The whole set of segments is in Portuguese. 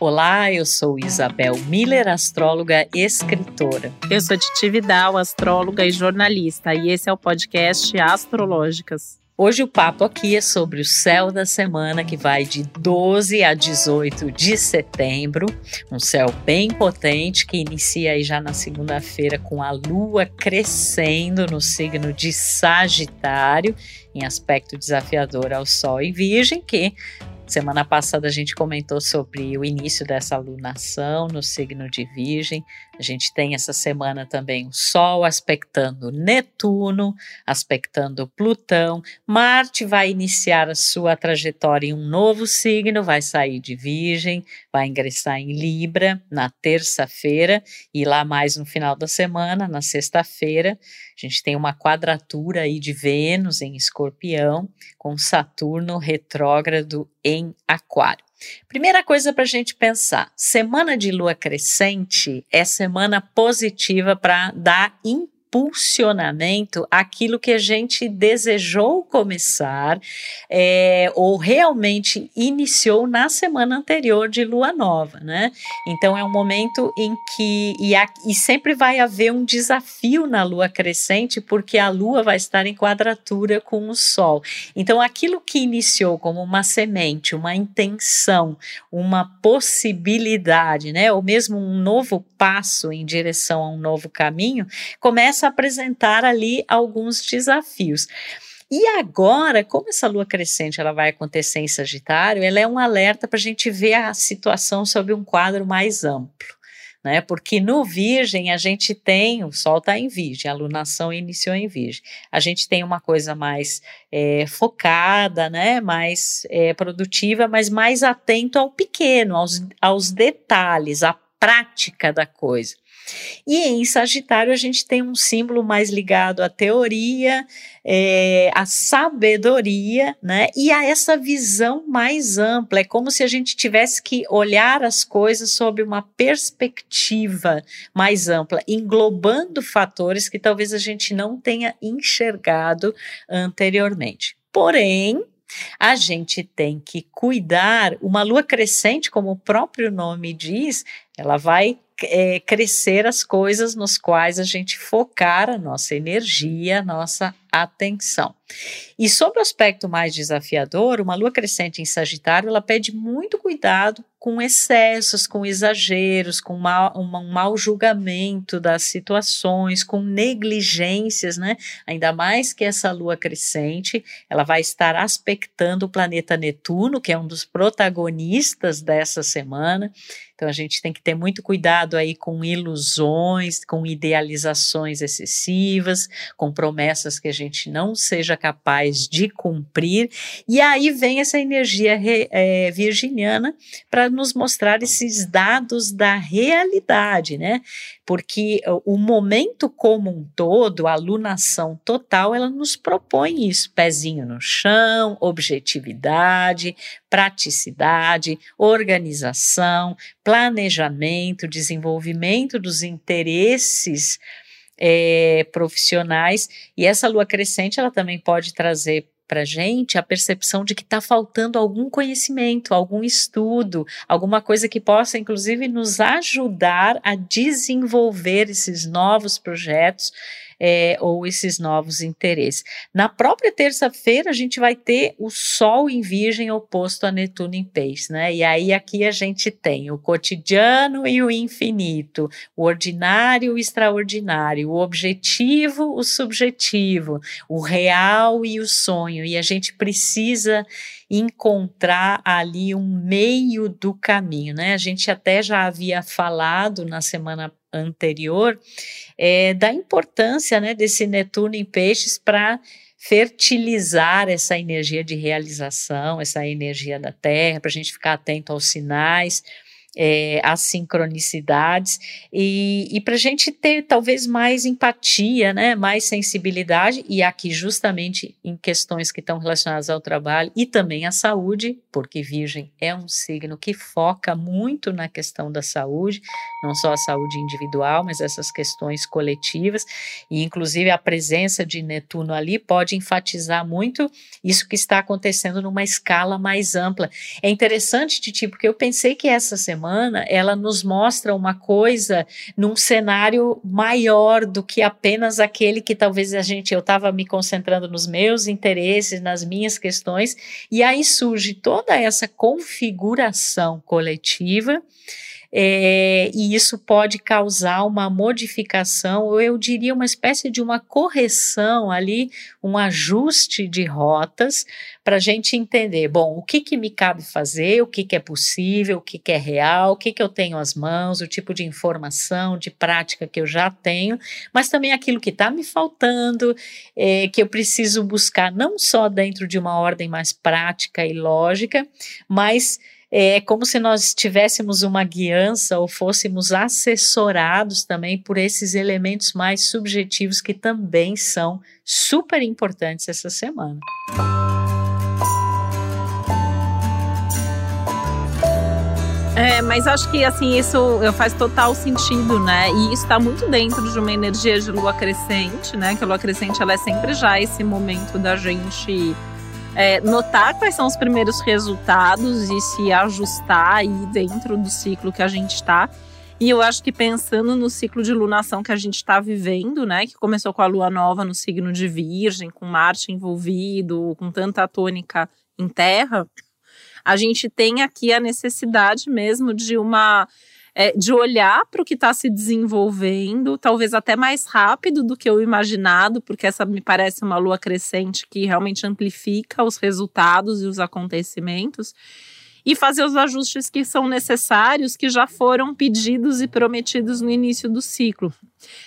Olá, eu sou Isabel Miller, astróloga e escritora. Eu sou Titi Vidal, astróloga e jornalista, e esse é o podcast Astrológicas. Hoje o papo aqui é sobre o céu da semana que vai de 12 a 18 de setembro, um céu bem potente que inicia aí já na segunda-feira com a lua crescendo no signo de Sagitário, em aspecto desafiador ao Sol e Virgem, que Semana passada a gente comentou sobre o início dessa alunação no signo de Virgem. A gente tem essa semana também o Sol aspectando Netuno, aspectando Plutão. Marte vai iniciar a sua trajetória em um novo signo, vai sair de Virgem, vai ingressar em Libra na terça-feira e lá mais no final da semana, na sexta-feira, a gente tem uma quadratura aí de Vênus em Escorpião com Saturno retrógrado em Aquário. Primeira coisa para a gente pensar: semana de lua crescente é semana positiva para dar impulsionamento aquilo que a gente desejou começar é, ou realmente iniciou na semana anterior de lua nova, né? Então é um momento em que e, a, e sempre vai haver um desafio na lua crescente porque a lua vai estar em quadratura com o sol. Então aquilo que iniciou como uma semente, uma intenção, uma possibilidade, né? Ou mesmo um novo passo em direção a um novo caminho, começa começa a apresentar ali alguns desafios. E agora, como essa lua crescente ela vai acontecer em Sagitário, ela é um alerta para a gente ver a situação sob um quadro mais amplo. Né? Porque no Virgem a gente tem, o Sol está em Virgem, a lunação iniciou em Virgem. A gente tem uma coisa mais é, focada, né? mais é, produtiva, mas mais atento ao pequeno, aos, aos detalhes, à prática da coisa. E em Sagitário a gente tem um símbolo mais ligado à teoria, é, à sabedoria, né? E a essa visão mais ampla. É como se a gente tivesse que olhar as coisas sob uma perspectiva mais ampla, englobando fatores que talvez a gente não tenha enxergado anteriormente. Porém, a gente tem que cuidar. Uma lua crescente, como o próprio nome diz, ela vai é, crescer as coisas nos quais a gente focar a nossa energia, a nossa atenção. E sobre o aspecto mais desafiador, uma lua crescente em Sagitário, ela pede muito cuidado com excessos, com exageros, com mal, um mau julgamento das situações, com negligências, né? Ainda mais que essa lua crescente, ela vai estar aspectando o planeta Netuno, que é um dos protagonistas dessa semana. Então a gente tem que ter muito cuidado aí com ilusões, com idealizações excessivas, com promessas que a gente não seja capaz de cumprir. E aí vem essa energia re, é, virginiana para nos mostrar esses dados da realidade, né? Porque o momento como um todo, a alunação total, ela nos propõe isso: pezinho no chão, objetividade, praticidade, organização, planejamento, desenvolvimento dos interesses é, profissionais. E essa lua crescente, ela também pode trazer para gente a percepção de que está faltando algum conhecimento, algum estudo, alguma coisa que possa, inclusive, nos ajudar a desenvolver esses novos projetos é, ou esses novos interesses. Na própria terça-feira, a gente vai ter o Sol em Virgem oposto a Netuno em Peixe, né? E aí aqui a gente tem o cotidiano e o infinito, o ordinário e o extraordinário, o objetivo, o subjetivo, o real e o sonho. E a gente precisa encontrar ali um meio do caminho, né? A gente até já havia falado na semana anterior é, da importância né, desse Netuno em peixes para fertilizar essa energia de realização, essa energia da Terra, para a gente ficar atento aos sinais é, as sincronicidades e, e para a gente ter talvez mais empatia, né, mais sensibilidade, e aqui justamente em questões que estão relacionadas ao trabalho e também à saúde, porque Virgem é um signo que foca muito na questão da saúde, não só a saúde individual, mas essas questões coletivas, e inclusive a presença de Netuno ali pode enfatizar muito isso que está acontecendo numa escala mais ampla. É interessante, Titi, porque eu pensei que essa semana ela nos mostra uma coisa num cenário maior do que apenas aquele que talvez a gente eu estava me concentrando nos meus interesses, nas minhas questões, e aí surge toda essa configuração coletiva é, e isso pode causar uma modificação, ou eu diria uma espécie de uma correção ali, um ajuste de rotas para a gente entender, bom, o que, que me cabe fazer, o que, que é possível, o que, que é real, o que, que eu tenho às mãos, o tipo de informação, de prática que eu já tenho, mas também aquilo que está me faltando, é, que eu preciso buscar não só dentro de uma ordem mais prática e lógica, mas é como se nós tivéssemos uma guiança ou fôssemos assessorados também por esses elementos mais subjetivos que também são super importantes essa semana. É, mas acho que assim isso faz total sentido, né? E isso está muito dentro de uma energia de lua crescente, né? Que a lua crescente ela é sempre já esse momento da gente é, notar quais são os primeiros resultados e se ajustar aí dentro do ciclo que a gente está. E eu acho que pensando no ciclo de lunação que a gente está vivendo, né, que começou com a lua nova no signo de Virgem, com Marte envolvido, com tanta tônica em Terra, a gente tem aqui a necessidade mesmo de uma é, de olhar para o que está se desenvolvendo, talvez até mais rápido do que o imaginado, porque essa me parece uma lua crescente que realmente amplifica os resultados e os acontecimentos, e fazer os ajustes que são necessários, que já foram pedidos e prometidos no início do ciclo.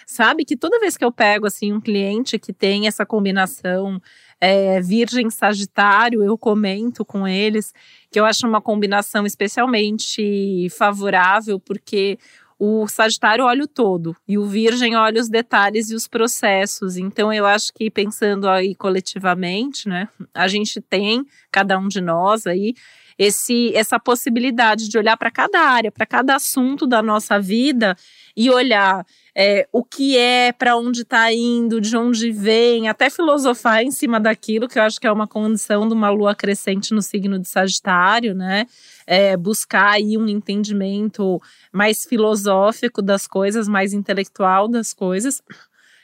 Sabe que toda vez que eu pego assim um cliente que tem essa combinação é, Virgem Sagitário, eu comento com eles que eu acho uma combinação especialmente favorável, porque o Sagitário olha o todo e o Virgem olha os detalhes e os processos. Então, eu acho que pensando aí coletivamente, né, a gente tem, cada um de nós aí, esse, essa possibilidade de olhar para cada área, para cada assunto da nossa vida e olhar é, o que é, para onde está indo, de onde vem, até filosofar em cima daquilo, que eu acho que é uma condição de uma lua crescente no signo de Sagitário, né? É, buscar aí um entendimento mais filosófico das coisas, mais intelectual das coisas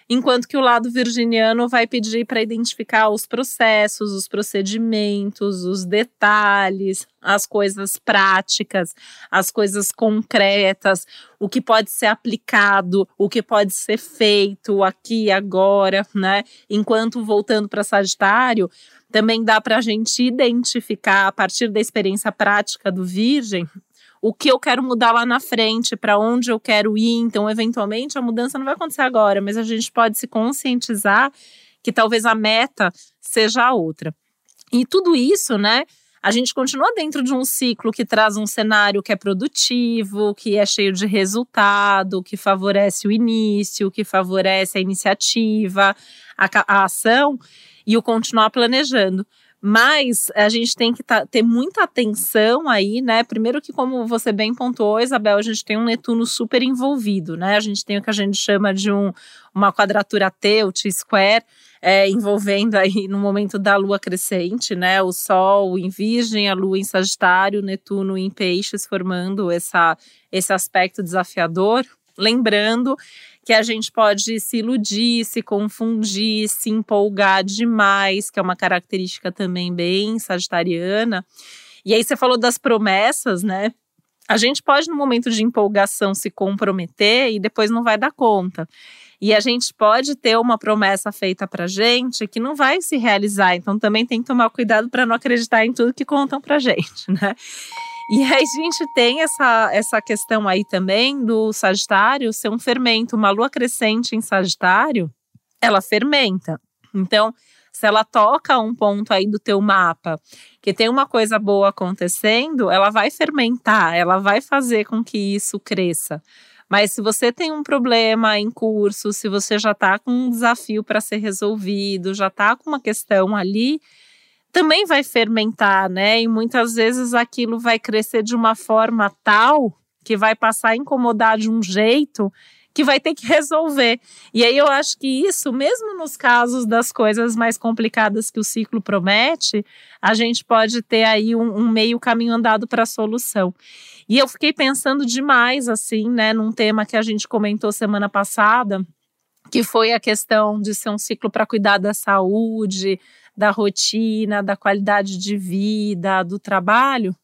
enquanto que o lado virginiano vai pedir para identificar os processos, os procedimentos, os detalhes, as coisas práticas, as coisas concretas, o que pode ser aplicado, o que pode ser feito aqui agora, né? Enquanto voltando para Sagitário, também dá para a gente identificar a partir da experiência prática do Virgem o que eu quero mudar lá na frente, para onde eu quero ir. Então, eventualmente, a mudança não vai acontecer agora, mas a gente pode se conscientizar que talvez a meta seja a outra. E tudo isso, né? A gente continua dentro de um ciclo que traz um cenário que é produtivo, que é cheio de resultado, que favorece o início, que favorece a iniciativa, a, a ação e o continuar planejando. Mas a gente tem que tá, ter muita atenção aí, né? Primeiro que, como você bem pontuou, Isabel, a gente tem um Netuno super envolvido, né? A gente tem o que a gente chama de um, uma quadratura T, o T-square, é, envolvendo aí no momento da lua crescente, né? O Sol em Virgem, a lua em Sagitário, Netuno em Peixes, formando essa, esse aspecto desafiador. Lembrando que a gente pode se iludir, se confundir, se empolgar demais, que é uma característica também bem sagitariana. E aí você falou das promessas, né? A gente pode, no momento de empolgação, se comprometer e depois não vai dar conta. E a gente pode ter uma promessa feita para gente que não vai se realizar. Então também tem que tomar cuidado para não acreditar em tudo que contam para gente, né? E aí a gente tem essa, essa questão aí também do Sagitário ser um fermento, uma lua crescente em Sagitário, ela fermenta. Então, se ela toca um ponto aí do teu mapa que tem uma coisa boa acontecendo, ela vai fermentar, ela vai fazer com que isso cresça. Mas se você tem um problema em curso, se você já está com um desafio para ser resolvido, já está com uma questão ali, também vai fermentar, né? E muitas vezes aquilo vai crescer de uma forma tal que vai passar a incomodar de um jeito que vai ter que resolver. E aí eu acho que isso, mesmo nos casos das coisas mais complicadas que o ciclo promete, a gente pode ter aí um, um meio caminho andado para a solução. E eu fiquei pensando demais, assim, né, num tema que a gente comentou semana passada, que foi a questão de ser um ciclo para cuidar da saúde, da rotina, da qualidade de vida, do trabalho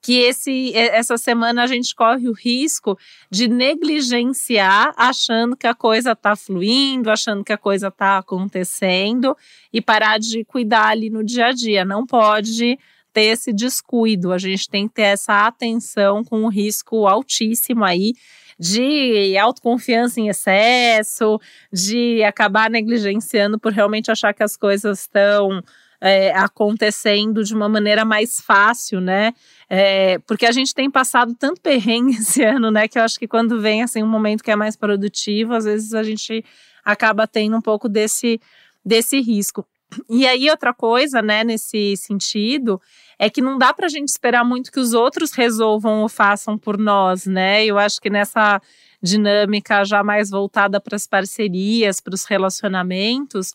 que esse, essa semana a gente corre o risco de negligenciar, achando que a coisa está fluindo, achando que a coisa está acontecendo e parar de cuidar ali no dia a dia. Não pode ter esse descuido, a gente tem que ter essa atenção com um risco altíssimo aí de autoconfiança em excesso, de acabar negligenciando por realmente achar que as coisas estão é, acontecendo de uma maneira mais fácil, né? É, porque a gente tem passado tanto perrengue esse ano, né? Que eu acho que quando vem assim um momento que é mais produtivo, às vezes a gente acaba tendo um pouco desse, desse risco. E aí, outra coisa, né, nesse sentido, é que não dá para a gente esperar muito que os outros resolvam ou façam por nós, né? Eu acho que nessa dinâmica já mais voltada para as parcerias, para os relacionamentos,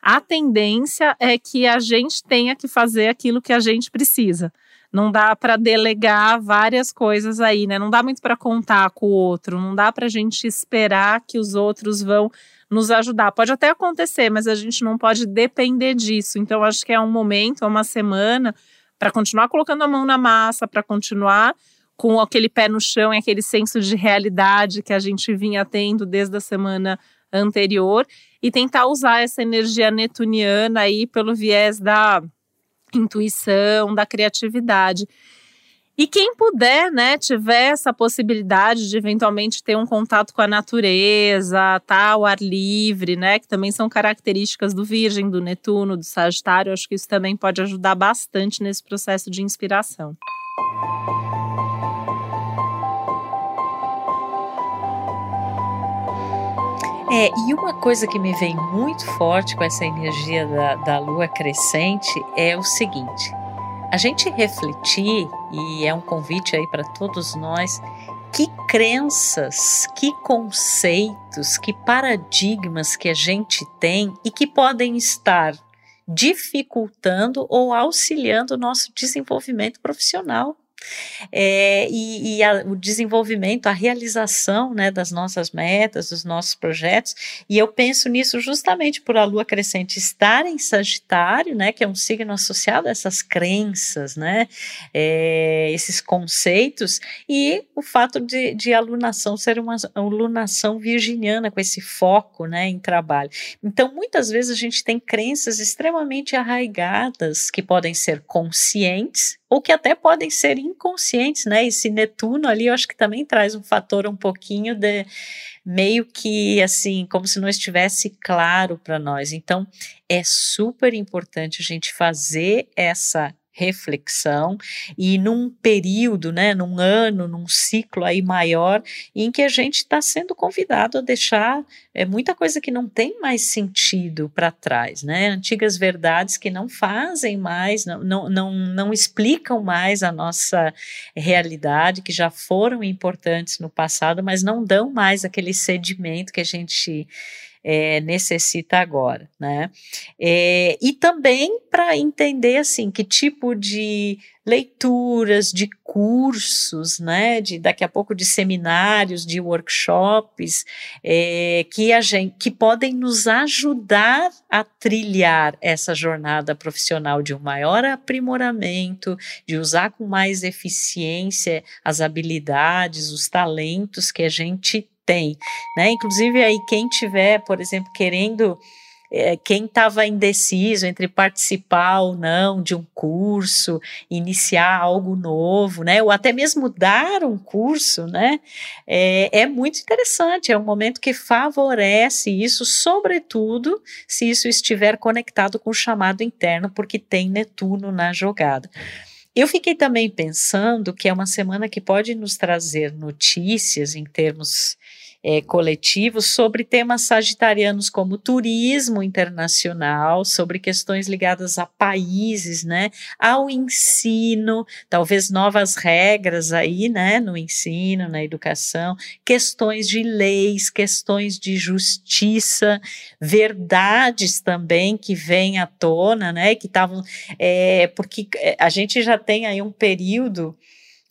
a tendência é que a gente tenha que fazer aquilo que a gente precisa. Não dá para delegar várias coisas aí, né? Não dá muito para contar com o outro, não dá para a gente esperar que os outros vão nos ajudar. Pode até acontecer, mas a gente não pode depender disso. Então, acho que é um momento, é uma semana para continuar colocando a mão na massa, para continuar com aquele pé no chão e aquele senso de realidade que a gente vinha tendo desde a semana anterior e tentar usar essa energia netuniana aí pelo viés da intuição, da criatividade. E quem puder, né, tiver essa possibilidade de eventualmente ter um contato com a natureza, tá, ar livre, né, que também são características do Virgem, do Netuno, do Sagitário, acho que isso também pode ajudar bastante nesse processo de inspiração. É, e uma coisa que me vem muito forte com essa energia da, da lua crescente é o seguinte: a gente refletir, e é um convite aí para todos nós, que crenças, que conceitos, que paradigmas que a gente tem e que podem estar dificultando ou auxiliando o nosso desenvolvimento profissional. É, e, e a, o desenvolvimento, a realização né, das nossas metas, dos nossos projetos, e eu penso nisso justamente por a lua crescente estar em Sagitário, né, que é um signo associado a essas crenças, né, é, esses conceitos, e o fato de, de a alunação ser uma alunação virginiana, com esse foco né, em trabalho. Então, muitas vezes a gente tem crenças extremamente arraigadas que podem ser conscientes ou que até podem ser inconscientes, né? Esse Netuno ali, eu acho que também traz um fator um pouquinho de meio que assim, como se não estivesse claro para nós. Então, é super importante a gente fazer essa reflexão e num período, né, num ano, num ciclo aí maior, em que a gente está sendo convidado a deixar é, muita coisa que não tem mais sentido para trás, né, antigas verdades que não fazem mais, não, não, não, não explicam mais a nossa realidade, que já foram importantes no passado, mas não dão mais aquele sedimento que a gente é, necessita agora, né? É, e também para entender assim que tipo de leituras, de cursos, né? De daqui a pouco de seminários, de workshops é, que a gente que podem nos ajudar a trilhar essa jornada profissional de um maior aprimoramento, de usar com mais eficiência as habilidades, os talentos que a gente tem, né? Inclusive aí quem tiver, por exemplo, querendo é, quem estava indeciso entre participar ou não de um curso, iniciar algo novo, né, ou até mesmo dar um curso, né, é, é muito interessante. É um momento que favorece isso, sobretudo se isso estiver conectado com o chamado interno, porque tem Netuno na jogada. Eu fiquei também pensando que é uma semana que pode nos trazer notícias em termos é, coletivos sobre temas sagitarianos como turismo internacional, sobre questões ligadas a países, né, ao ensino, talvez novas regras aí, né, no ensino, na educação, questões de leis, questões de justiça, verdades também que vêm à tona, né, que estavam, é, porque é, a gente já tem aí um período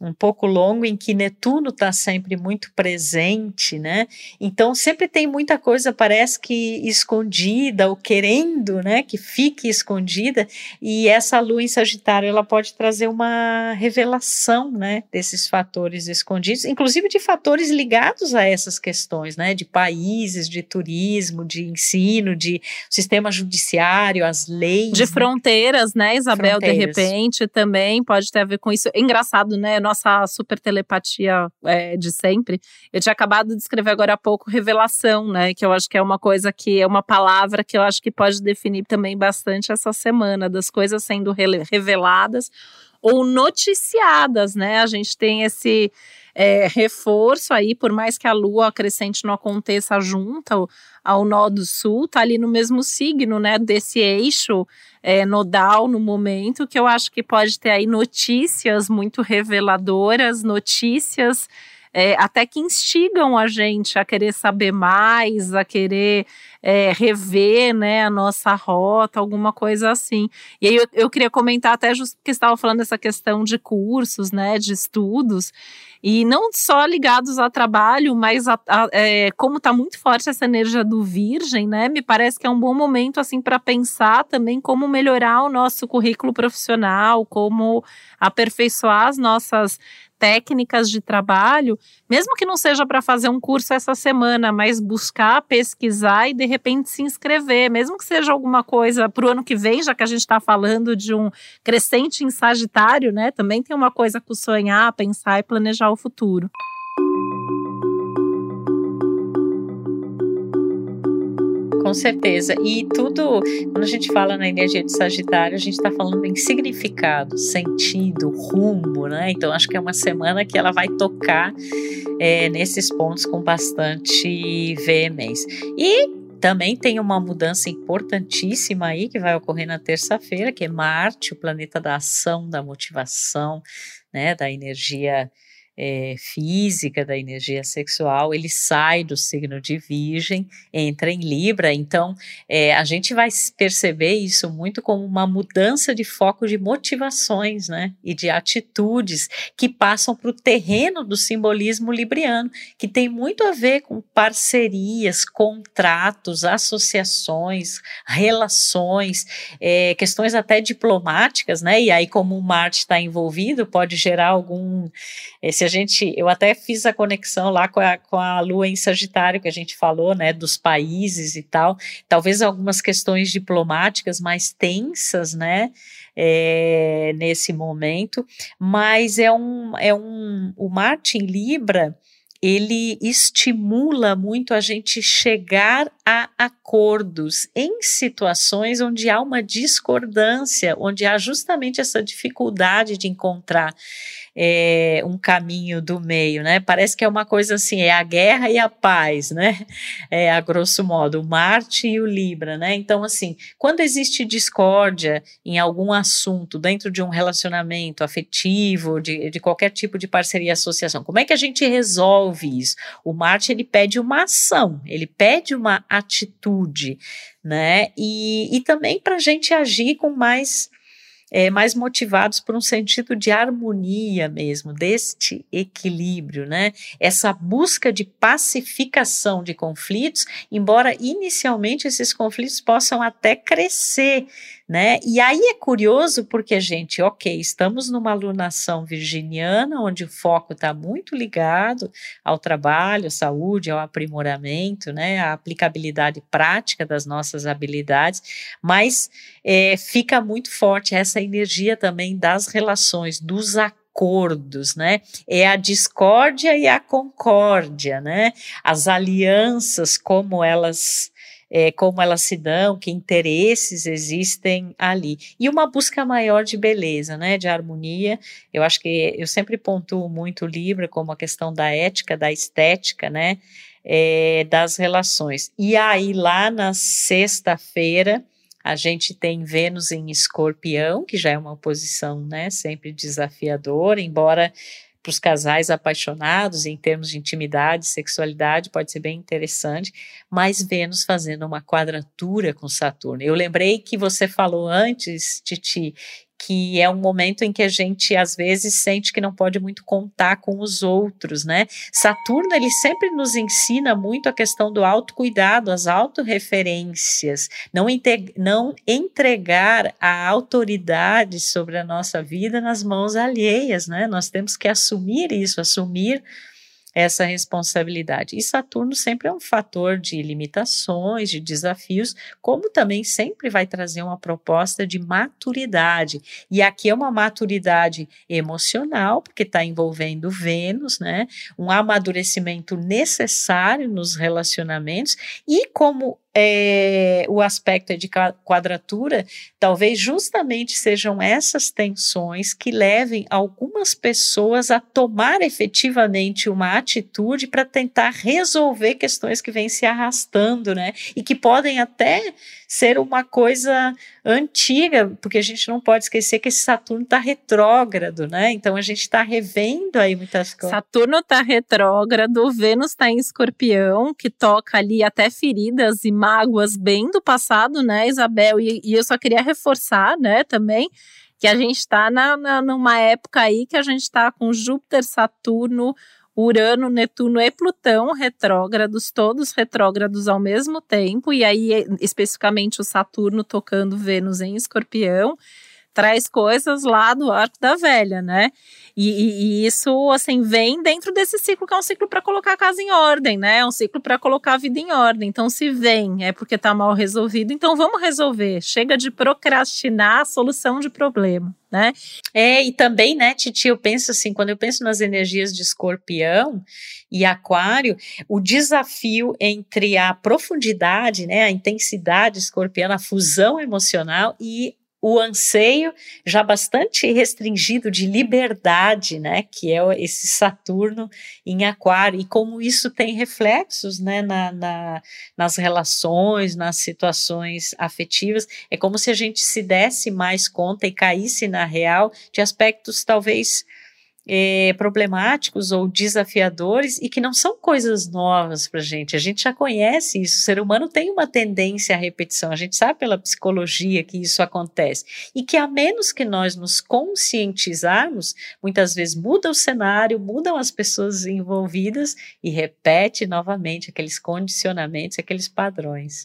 um pouco longo em que Netuno está sempre muito presente, né? Então sempre tem muita coisa parece que escondida ou querendo, né, que fique escondida. E essa Lua em Sagitário ela pode trazer uma revelação, né, desses fatores escondidos, inclusive de fatores ligados a essas questões, né, de países, de turismo, de ensino, de sistema judiciário, as leis, de né? fronteiras, né, Isabel? Fronteiras. De repente também pode ter a ver com isso. É engraçado, né? Nossa super telepatia é, de sempre. Eu tinha acabado de escrever agora há pouco revelação, né? Que eu acho que é uma coisa que é uma palavra que eu acho que pode definir também bastante essa semana, das coisas sendo reveladas ou noticiadas, né? A gente tem esse é, reforço aí, por mais que a lua crescente não aconteça junto ao, nó do sul, tá ali no mesmo signo, né? Desse eixo é, nodal no momento, que eu acho que pode ter aí notícias muito reveladoras, notícias é, até que instigam a gente a querer saber mais, a querer é, rever né, a nossa rota, alguma coisa assim. E aí eu, eu queria comentar até justo porque estava falando dessa questão de cursos, né, de estudos, e não só ligados ao trabalho, mas a, a, é, como está muito forte essa energia do Virgem, né? Me parece que é um bom momento assim para pensar também como melhorar o nosso currículo profissional, como aperfeiçoar as nossas técnicas de trabalho, mesmo que não seja para fazer um curso essa semana, mas buscar, pesquisar e de repente se inscrever, mesmo que seja alguma coisa para o ano que vem, já que a gente está falando de um crescente em Sagitário, né? Também tem uma coisa com sonhar, pensar e planejar o futuro. Com certeza. E tudo, quando a gente fala na energia de Sagitário, a gente está falando em significado, sentido, rumo, né? Então acho que é uma semana que ela vai tocar é, nesses pontos com bastante veemência. E também tem uma mudança importantíssima aí que vai ocorrer na terça-feira, que é Marte, o planeta da ação, da motivação, né, da energia é, física, da energia sexual, ele sai do signo de Virgem, entra em Libra. Então, é, a gente vai perceber isso muito como uma mudança de foco de motivações, né? E de atitudes que passam para o terreno do simbolismo libriano, que tem muito a ver com parcerias, contratos, associações, relações, é, questões até diplomáticas, né? E aí, como o Marte está envolvido, pode gerar algum. É, se a gente, eu até fiz a conexão lá com a, com a Lua em Sagitário, que a gente falou, né, dos países e tal, talvez algumas questões diplomáticas mais tensas, né, é, nesse momento, mas é um, é um, o Marte em Libra, ele estimula muito a gente chegar a acordos em situações onde há uma discordância, onde há justamente essa dificuldade de encontrar é, um caminho do meio, né? Parece que é uma coisa assim, é a guerra e a paz, né? É, a grosso modo, o Marte e o Libra, né? Então, assim, quando existe discórdia em algum assunto dentro de um relacionamento afetivo, de, de qualquer tipo de parceria e associação, como é que a gente resolve isso? O Marte, ele pede uma ação, ele pede uma atitude, né? E, e também para a gente agir com mais é, mais motivados por um sentido de harmonia mesmo, deste equilíbrio, né? Essa busca de pacificação de conflitos, embora inicialmente esses conflitos possam até crescer né? E aí é curioso porque, gente, ok, estamos numa alunação virginiana, onde o foco está muito ligado ao trabalho, à saúde, ao aprimoramento, né? À aplicabilidade prática das nossas habilidades, mas é, fica muito forte essa energia também das relações, dos acordos, né? É a discórdia e a concórdia, né? As alianças, como elas é, como elas se dão, que interesses existem ali. E uma busca maior de beleza, né, de harmonia. Eu acho que eu sempre pontuo muito o Libra como a questão da ética, da estética, né, é, das relações. E aí, lá na sexta-feira, a gente tem Vênus em Escorpião, que já é uma posição né, sempre desafiadora, embora para os casais apaixonados em termos de intimidade, sexualidade, pode ser bem interessante, mas Vênus fazendo uma quadratura com Saturno. Eu lembrei que você falou antes, Titi, que é um momento em que a gente às vezes sente que não pode muito contar com os outros, né? Saturno ele sempre nos ensina muito a questão do autocuidado, as autorreferências, não, não entregar a autoridade sobre a nossa vida nas mãos alheias, né? Nós temos que assumir isso, assumir essa responsabilidade. E Saturno sempre é um fator de limitações, de desafios, como também sempre vai trazer uma proposta de maturidade. E aqui é uma maturidade emocional, porque está envolvendo Vênus, né? Um amadurecimento necessário nos relacionamentos e como é, o aspecto de quadratura, talvez justamente sejam essas tensões que levem algumas pessoas a tomar efetivamente uma atitude para tentar resolver questões que vêm se arrastando, né? E que podem até ser uma coisa antiga, porque a gente não pode esquecer que esse Saturno está retrógrado, né? Então a gente está revendo aí muitas coisas. Saturno está retrógrado, Vênus está em escorpião, que toca ali até feridas e mágoas bem do passado, né, Isabel? E, e eu só queria reforçar, né, também que a gente está na, na, numa época aí que a gente está com Júpiter, Saturno, Urano, Netuno e Plutão retrógrados, todos retrógrados ao mesmo tempo, e aí especificamente o Saturno tocando Vênus em Escorpião traz coisas lá do arco da velha, né? E, e, e, isso, assim, vem dentro desse ciclo, que é um ciclo para colocar a casa em ordem, né? É um ciclo para colocar a vida em ordem. Então, se vem é porque está mal resolvido, então vamos resolver. Chega de procrastinar a solução de problema. Né? É, e também, né, Titi, eu penso assim, quando eu penso nas energias de escorpião e aquário, o desafio entre a profundidade, né, a intensidade escorpiana, a fusão emocional e o anseio já bastante restringido de liberdade, né, que é esse Saturno em Aquário, e como isso tem reflexos, né, na, na, nas relações, nas situações afetivas, é como se a gente se desse mais conta e caísse na real de aspectos talvez é, problemáticos ou desafiadores e que não são coisas novas para a gente. A gente já conhece isso. O ser humano tem uma tendência à repetição. A gente sabe pela psicologia que isso acontece. E que a menos que nós nos conscientizarmos, muitas vezes muda o cenário, mudam as pessoas envolvidas e repete novamente aqueles condicionamentos, aqueles padrões.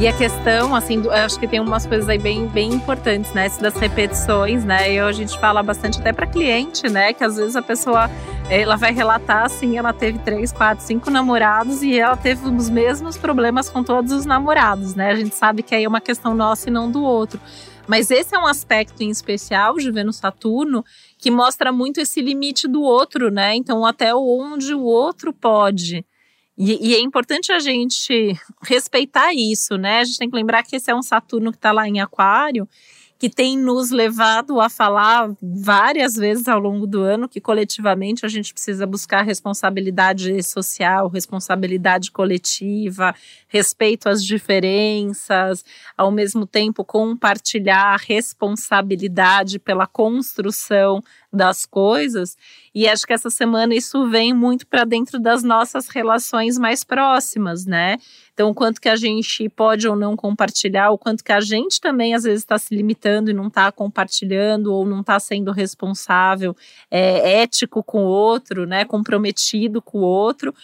E a questão, assim, do, acho que tem umas coisas aí bem, bem importantes, né? Isso das repetições, né? E a gente fala bastante até para cliente, né? Que às vezes a pessoa ela vai relatar assim, ela teve três, quatro, cinco namorados e ela teve os mesmos problemas com todos os namorados, né? A gente sabe que aí é uma questão nossa e não do outro. Mas esse é um aspecto em especial de Vênus Saturno que mostra muito esse limite do outro, né? Então, até onde o outro pode. E, e, é importante a gente respeitar isso, né? A gente tem que lembrar que esse é um Saturno que está lá em Aquário que tem nos levado a falar várias vezes ao longo do ano que coletivamente a gente precisa buscar responsabilidade social, responsabilidade coletiva, respeito às diferenças, ao mesmo tempo compartilhar responsabilidade pela construção das coisas. E acho que essa semana isso vem muito para dentro das nossas relações mais próximas, né? Então, o quanto que a gente pode ou não compartilhar, o quanto que a gente também às vezes está se limitando e não está compartilhando ou não está sendo responsável, é, ético com o outro, né, comprometido com o outro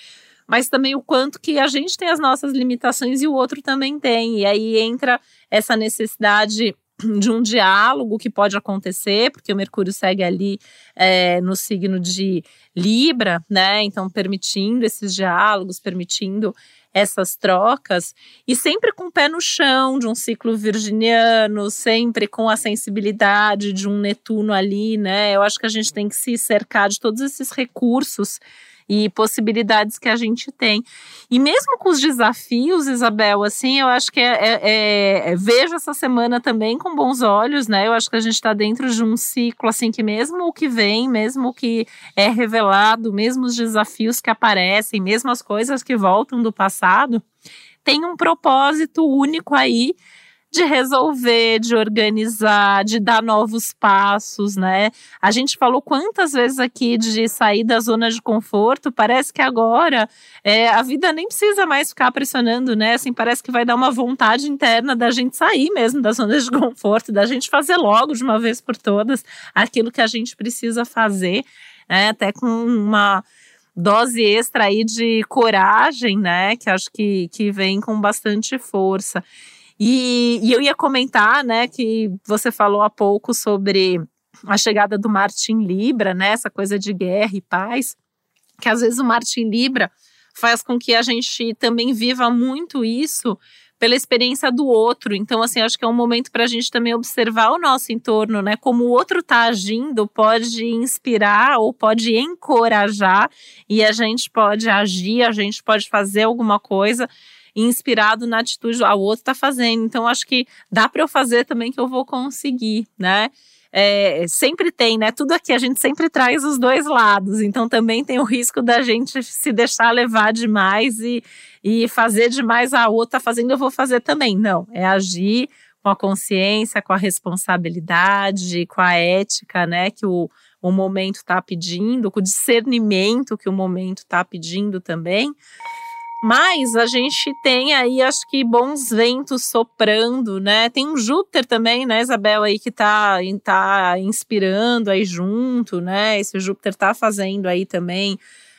mas também o quanto que a gente tem as nossas limitações e o outro também tem. E aí entra essa necessidade de um diálogo que pode acontecer, porque o Mercúrio segue ali é, no signo de Libra, né? Então, permitindo esses diálogos, permitindo essas trocas e sempre com o pé no chão de um ciclo virginiano, sempre com a sensibilidade de um Netuno ali, né? Eu acho que a gente tem que se cercar de todos esses recursos e possibilidades que a gente tem. E mesmo com os desafios, Isabel, assim, eu acho que é, é, é, vejo essa semana também com bons olhos, né? Eu acho que a gente está dentro de um ciclo, assim, que mesmo o que vem, mesmo o que é revelado, mesmo os desafios que aparecem, mesmo as coisas que voltam do passado, tem um propósito único aí de resolver, de organizar, de dar novos passos, né? A gente falou quantas vezes aqui de sair da zona de conforto, parece que agora é, a vida nem precisa mais ficar pressionando, né? Assim, parece que vai dar uma vontade interna da gente sair mesmo da zona de conforto, da gente fazer logo de uma vez por todas aquilo que a gente precisa fazer, né? Até com uma dose extra aí de coragem, né? Que acho que, que vem com bastante força. E, e eu ia comentar, né, que você falou há pouco sobre a chegada do Martin Libra, né, essa coisa de guerra e paz, que às vezes o Martin Libra faz com que a gente também viva muito isso pela experiência do outro. Então, assim, acho que é um momento para a gente também observar o nosso entorno, né? Como o outro está agindo, pode inspirar ou pode encorajar, e a gente pode agir, a gente pode fazer alguma coisa inspirado na atitude ao outro está fazendo. Então, acho que dá para eu fazer também que eu vou conseguir, né? É, sempre tem, né? Tudo aqui a gente sempre traz os dois lados, então também tem o risco da gente se deixar levar demais e, e fazer demais a outra tá fazendo, eu vou fazer também. Não, é agir com a consciência, com a responsabilidade, com a ética, né? Que o, o momento está pedindo, com o discernimento que o momento está pedindo também. Mas a gente tem aí, acho que bons ventos soprando, né? Tem um Júpiter também, né, Isabel, aí que tá, tá inspirando aí junto, né? Esse Júpiter tá fazendo aí também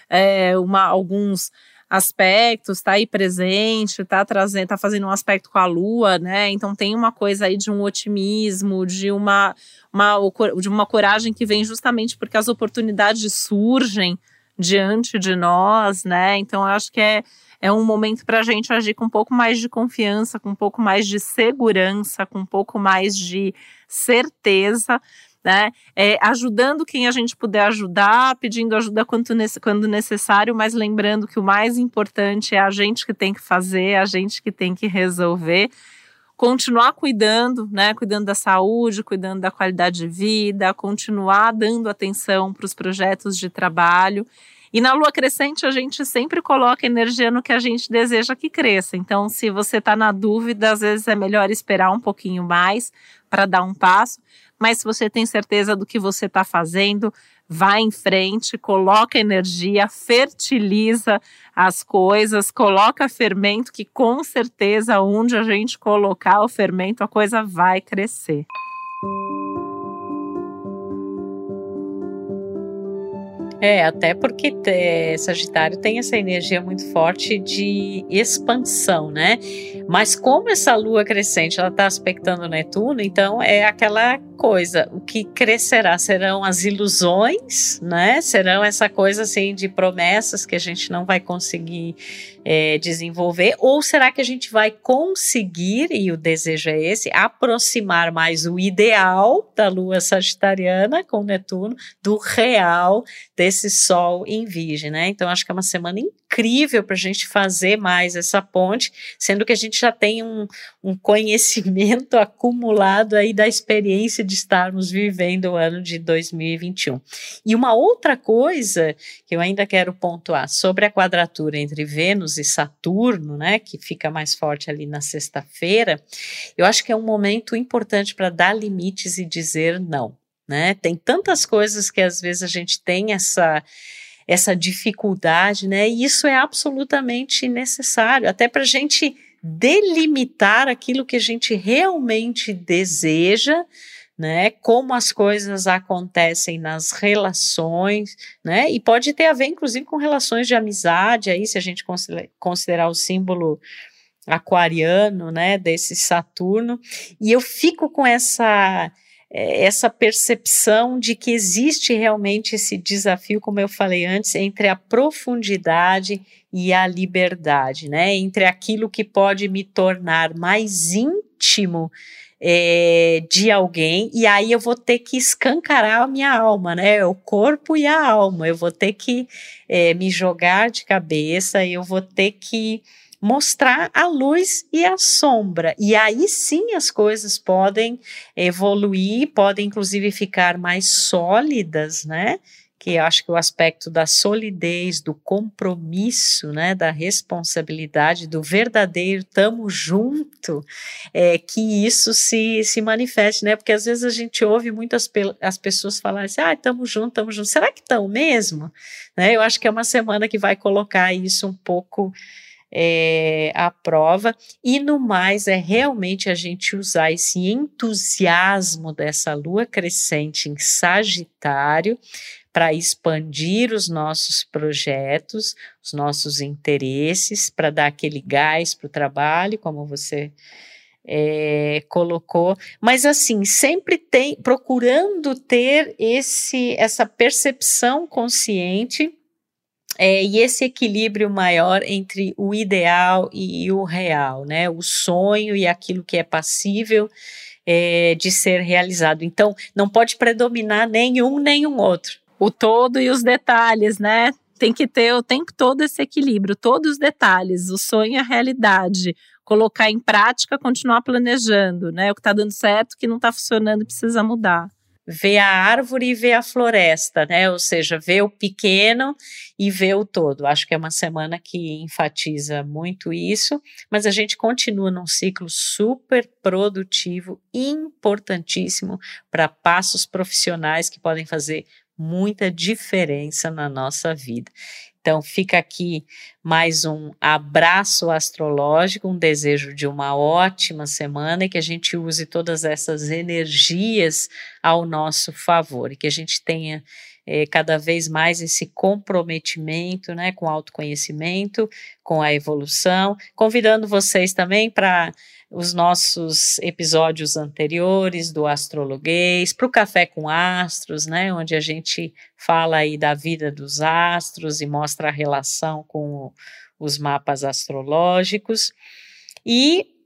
é, uma, alguns aspectos, tá aí presente, tá trazendo, tá fazendo um aspecto com a Lua, né? Então tem uma coisa aí de um otimismo, de uma, uma, de uma coragem que vem justamente porque as oportunidades surgem diante de nós, né? Então eu acho que é é um momento para a gente agir com um pouco mais de confiança, com um pouco mais de segurança, com um pouco mais de certeza. Né? É, ajudando quem a gente puder ajudar, pedindo ajuda quando, quando necessário, mas lembrando que o mais importante é a gente que tem que fazer, a gente que tem que resolver. Continuar cuidando, né? Cuidando da saúde, cuidando da qualidade de vida, continuar dando atenção para os projetos de trabalho e na lua crescente, a gente sempre coloca energia no que a gente deseja que cresça. Então, se você está na dúvida, às vezes é melhor esperar um pouquinho mais para dar um passo. Mas se você tem certeza do que você está fazendo, vá em frente, coloca energia, fertiliza as coisas, coloca fermento, que com certeza, onde a gente colocar o fermento, a coisa vai crescer. É, até porque é, Sagitário tem essa energia muito forte de expansão, né? Mas como essa lua crescente ela está aspectando Netuno, então é aquela coisa, o que crescerá serão as ilusões, né? Serão essa coisa assim de promessas que a gente não vai conseguir é, desenvolver, ou será que a gente vai conseguir, e o desejo é esse, aproximar mais o ideal da lua sagitariana com Netuno do real desse Sol em Virgem, né? Então acho que é uma semana incrível para a gente fazer mais essa ponte, sendo que a gente já tem um, um conhecimento acumulado aí da experiência de estarmos vivendo o ano de 2021. E uma outra coisa que eu ainda quero pontuar sobre a quadratura entre Vênus e Saturno, né, que fica mais forte ali na sexta-feira, eu acho que é um momento importante para dar limites e dizer não. Né? Tem tantas coisas que às vezes a gente tem essa essa dificuldade, né? E isso é absolutamente necessário, até para a gente delimitar aquilo que a gente realmente deseja, né? Como as coisas acontecem nas relações, né? E pode ter a ver, inclusive, com relações de amizade, aí, se a gente considerar o símbolo aquariano, né? Desse Saturno. E eu fico com essa essa percepção de que existe realmente esse desafio, como eu falei antes, entre a profundidade e a liberdade, né? Entre aquilo que pode me tornar mais íntimo íntimo é, de alguém, e aí eu vou ter que escancarar a minha alma, né? O corpo e a alma. Eu vou ter que é, me jogar de cabeça, eu vou ter que mostrar a luz e a sombra. E aí sim as coisas podem evoluir, podem inclusive ficar mais sólidas, né? que eu acho que o aspecto da solidez, do compromisso, né, da responsabilidade, do verdadeiro tamo junto, é, que isso se, se manifeste, né? Porque às vezes a gente ouve muitas as pessoas falarem assim, ah, tamo junto, tamo junto. Será que estão mesmo? Né? Eu acho que é uma semana que vai colocar isso um pouco é, à prova, e no mais é realmente a gente usar esse entusiasmo dessa lua crescente em Sagitário para expandir os nossos projetos, os nossos interesses, para dar aquele gás para o trabalho, como você é, colocou, mas assim sempre tem procurando ter esse essa percepção consciente é, e esse equilíbrio maior entre o ideal e o real, né? O sonho e aquilo que é passível é, de ser realizado. Então, não pode predominar nenhum nem um outro o todo e os detalhes, né? Tem que ter o tempo todo esse equilíbrio, todos os detalhes, o sonho e a realidade. Colocar em prática, continuar planejando, né? O que está dando certo, o que não está funcionando precisa mudar ver a árvore e ver a floresta, né? Ou seja, ver o pequeno e ver o todo. Acho que é uma semana que enfatiza muito isso, mas a gente continua num ciclo super produtivo, importantíssimo para passos profissionais que podem fazer muita diferença na nossa vida. Então, fica aqui mais um abraço astrológico, um desejo de uma ótima semana e que a gente use todas essas energias ao nosso favor e que a gente tenha é, cada vez mais esse comprometimento né, com o autoconhecimento, com a evolução, convidando vocês também para os nossos episódios anteriores do Astrologuês, para o Café com Astros, né, onde a gente fala aí da vida dos astros e mostra a relação com os mapas astrológicos. E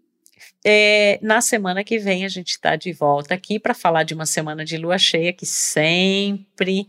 é, na semana que vem a gente está de volta aqui para falar de uma semana de lua cheia que sempre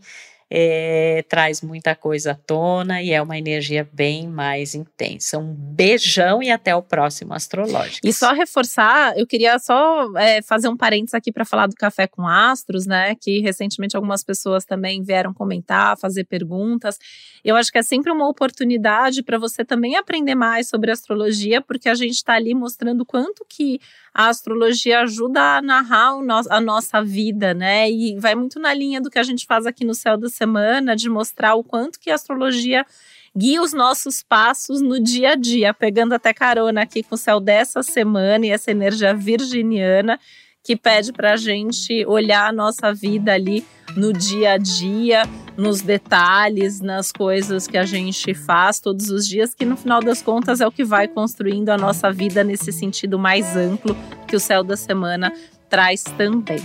é, traz muita coisa à tona e é uma energia bem mais intensa. Um beijão e até o próximo Astrológico. E só reforçar, eu queria só é, fazer um parênteses aqui para falar do Café com Astros, né? Que recentemente algumas pessoas também vieram comentar, fazer perguntas. Eu acho que é sempre uma oportunidade para você também aprender mais sobre astrologia, porque a gente está ali mostrando quanto que a astrologia ajuda a narrar no a nossa vida, né? E vai muito na linha do que a gente faz aqui no Céu da Semana, de mostrar o quanto que a astrologia guia os nossos passos no dia a dia, pegando até carona aqui com o céu dessa semana e essa energia virginiana que pede para a gente olhar a nossa vida ali no dia a dia, nos detalhes, nas coisas que a gente faz todos os dias, que no final das contas é o que vai construindo a nossa vida nesse sentido mais amplo que o céu da semana traz também.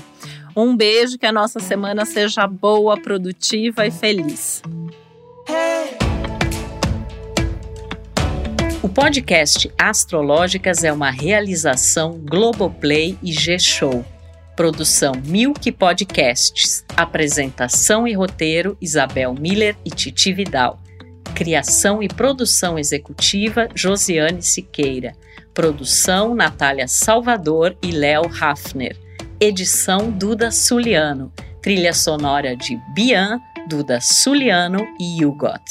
Um beijo, que a nossa semana seja boa, produtiva e feliz. O podcast Astrológicas é uma realização Globoplay e G-Show. Produção Milk Podcasts. Apresentação e roteiro Isabel Miller e Titi Vidal. Criação e produção executiva Josiane Siqueira. Produção Natália Salvador e Léo Hafner. Edição Duda Suliano. Trilha sonora de Bian, Duda Suliano e Hugot.